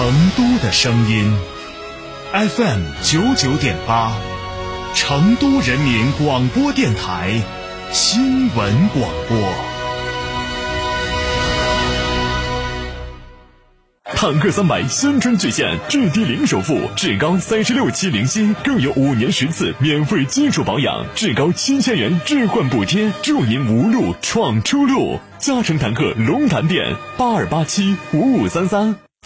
成都的声音，FM 九九点八，成都人民广播电台新闻广播。坦克三百新春巨献，至低零首付，至高三十六期零息，更有五年十次免费基础保养，至高七千元置换补贴，助您无路闯出路。嘉诚坦克龙潭店八二八七五五三三。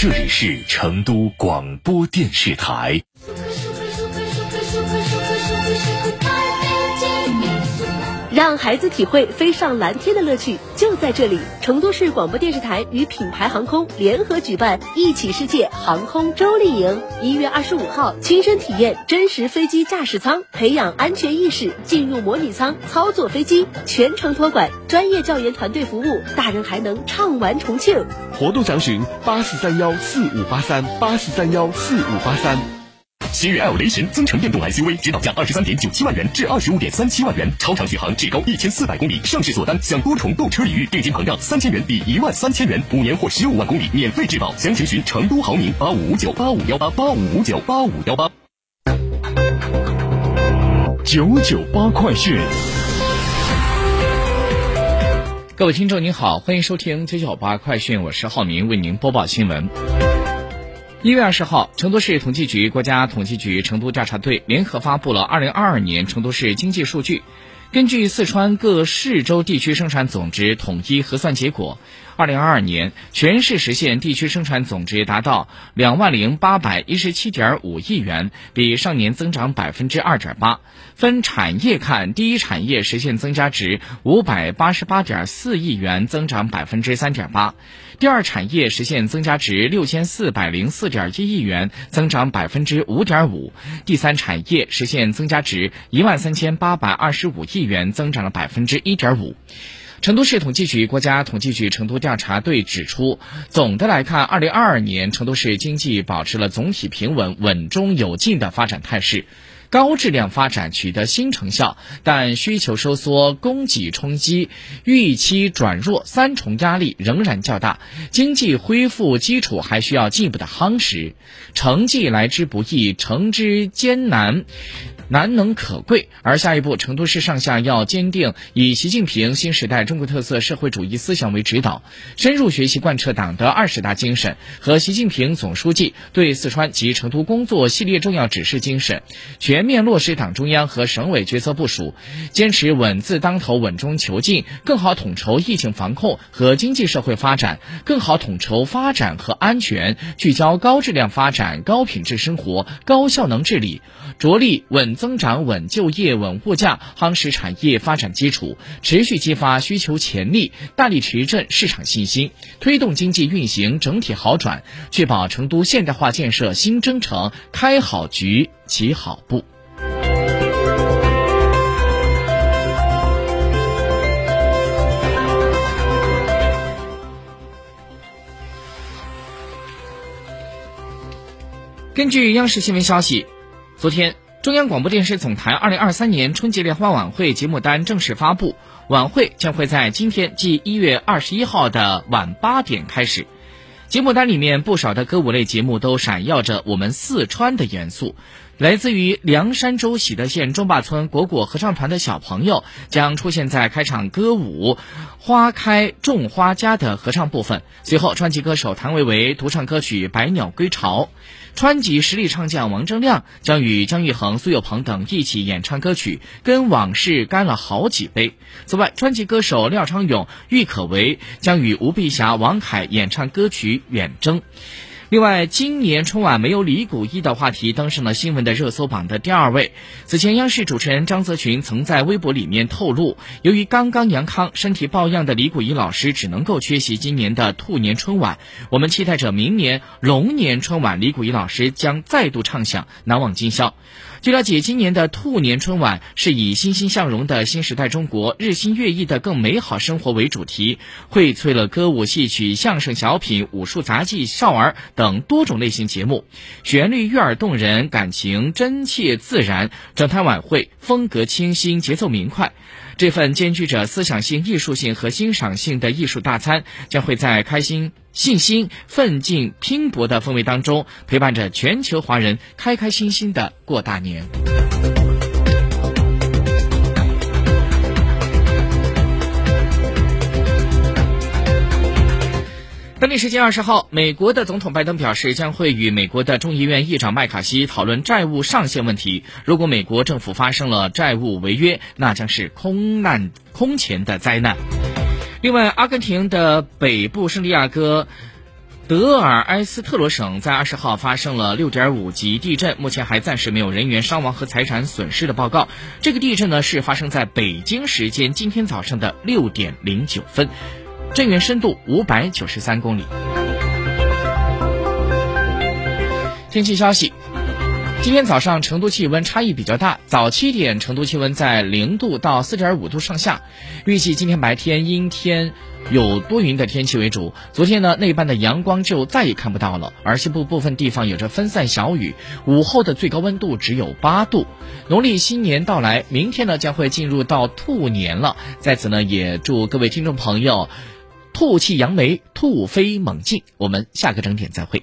这里是成都广播电视台。让孩子体会飞上蓝天的乐趣，就在这里！成都市广播电视台与品牌航空联合举办“一起世界”航空周丽营，一月二十五号，亲身体验真实飞机驾驶舱，培养安全意识，进入模拟舱操作飞机，全程托管，专业教研团队服务，大人还能畅玩重庆。活动详询八四三幺四五八三八四三幺四五八三。新锐 L 雷神增程电动 SUV，指导价二十三点九七万元至二十五点三七万元，超长续航，至高一千四百公里。上市锁单享多重购车礼遇，定金膨胀三千元抵一万三千元，五年或十五万公里免费质保。详情询成都豪明八五五九八五幺八八五五九八五幺八。九九八快讯，各位听众您好，欢迎收听九九八快讯，我是浩明，为您播报新闻。一月二十号，成都市统计局、国家统计局成都调查队联合发布了二零二二年成都市经济数据。根据四川各市州地区生产总值统一核算结果，二零二二年全市实现地区生产总值达到两万零八百一十七点五亿元，比上年增长百分之二点八。分产业看，第一产业实现增加值五百八十八点四亿元，增长百分之三点八。第二产业实现增加值六千四百零四点一亿元，增长百分之五点五；第三产业实现增加值一万三千八百二十五亿元，增长了百分之一点五。成都市统计局、国家统计局成都调查队指出，总的来看，二零二二年成都市经济保持了总体平稳、稳中有进的发展态势。高质量发展取得新成效，但需求收缩、供给冲击、预期转弱三重压力仍然较大，经济恢复基础还需要进一步的夯实。成绩来之不易，成之艰难。难能可贵，而下一步，成都市上下要坚定以习近平新时代中国特色社会主义思想为指导，深入学习贯彻党的二十大精神和习近平总书记对四川及成都工作系列重要指示精神，全面落实党中央和省委决策部署，坚持稳字当头、稳中求进，更好统筹疫情防控和经济社会发展，更好统筹发展和安全，聚焦高质量发展、高品质生活、高效能治理，着力稳。增长稳就业稳物价，夯实产业发展基础，持续激发需求潜力，大力提振市场信心，推动经济运行整体好转，确保成都现代化建设新征程开好局、起好步。根据央视新闻消息，昨天。中央广播电视总台二零二三年春节联欢晚会节目单正式发布，晚会将会在今天，即一月二十一号的晚八点开始。节目单里面不少的歌舞类节目都闪耀着我们四川的元素。来自于凉山州喜德县中坝村果果合唱团的小朋友将出现在开场歌舞《花开种花家》的合唱部分。随后，川籍歌手谭维维独唱歌曲《百鸟归巢》。川籍实力唱将王铮亮将与姜育恒、苏有朋等一起演唱歌曲《跟往事干了好几杯》。此外，川籍歌手廖昌永、郁可唯将与吴碧霞、王凯演唱歌曲《远征》。另外，今年春晚没有李谷一的话题登上了新闻的热搜榜的第二位。此前，央视主持人张泽群曾在微博里面透露，由于刚刚阳康、身体抱恙的李谷一老师只能够缺席今年的兔年春晚。我们期待着明年龙年春晚，李谷一老师将再度唱响难忘今宵。据了解，今年的兔年春晚是以欣欣向荣的新时代中国、日新月异的更美好生活为主题，荟萃了歌舞戏曲、相声小品、武术杂技、少儿等多种类型节目，旋律悦耳动人，感情真切自然。整台晚会风格清新，节奏明快。这份兼具着思想性、艺术性和欣赏性的艺术大餐，将会在开心、信心、奋进、拼搏的氛围当中，陪伴着全球华人开开心心的过大年。当地时间二十号，美国的总统拜登表示，将会与美国的众议院议长麦卡锡讨论债务上限问题。如果美国政府发生了债务违约，那将是空难空前的灾难。另外，阿根廷的北部圣地亚哥德尔埃斯特罗省在二十号发生了六点五级地震，目前还暂时没有人员伤亡和财产损失的报告。这个地震呢，是发生在北京时间今天早上的六点零九分。震源深度五百九十三公里。天气消息：今天早上成都气温差异比较大，早七点成都气温在零度到四点五度上下。预计今天白天阴天有多云的天气为主。昨天呢，那半的阳光就再也看不到了，而西部部分地方有着分散小雨。午后的最高温度只有八度。农历新年到来，明天呢将会进入到兔年了。在此呢，也祝各位听众朋友。兔气扬眉，兔飞猛进。我们下个整点再会。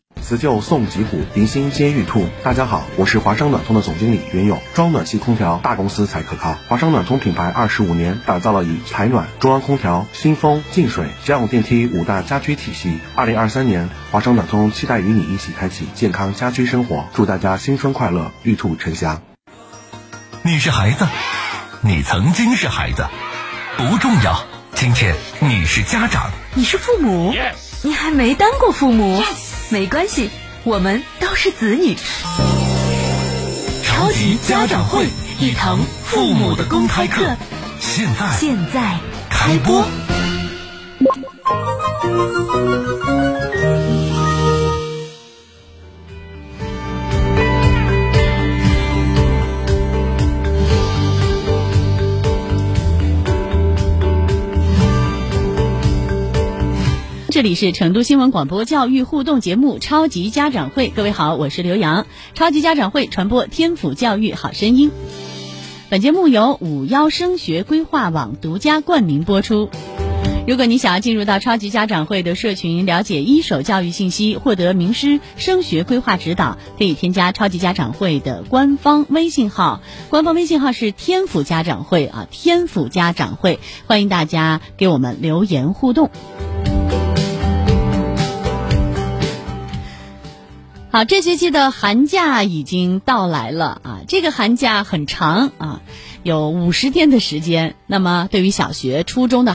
辞旧送吉虎，迎新接玉兔。大家好，我是华商暖通的总经理袁勇。装暖气空调，大公司才可靠。华商暖通品牌二十五年，打造了以采暖、中央空调、新风、净水、家用电梯五大家居体系。二零二三年，华商暖通期待与你一起开启健康家居生活。祝大家新春快乐，玉兔呈祥。你是孩子，你曾经是孩子，不重要。今天你是家长，你是父母，你还没当过父母。没关系，我们都是子女。超级家长会，一堂父母的公开课，现在现在开播。这里是成都新闻广播教育互动节目《超级家长会》，各位好，我是刘洋。超级家长会传播天府教育好声音。本节目由五幺升学规划网独家冠名播出。如果你想要进入到超级家长会的社群，了解一手教育信息，获得名师升学规划指导，可以添加超级家长会的官方微信号。官方微信号是天府家长会啊，天府家长会，欢迎大家给我们留言互动。好，这学期的寒假已经到来了啊！这个寒假很长啊，有五十天的时间。那么，对于小学、初中的。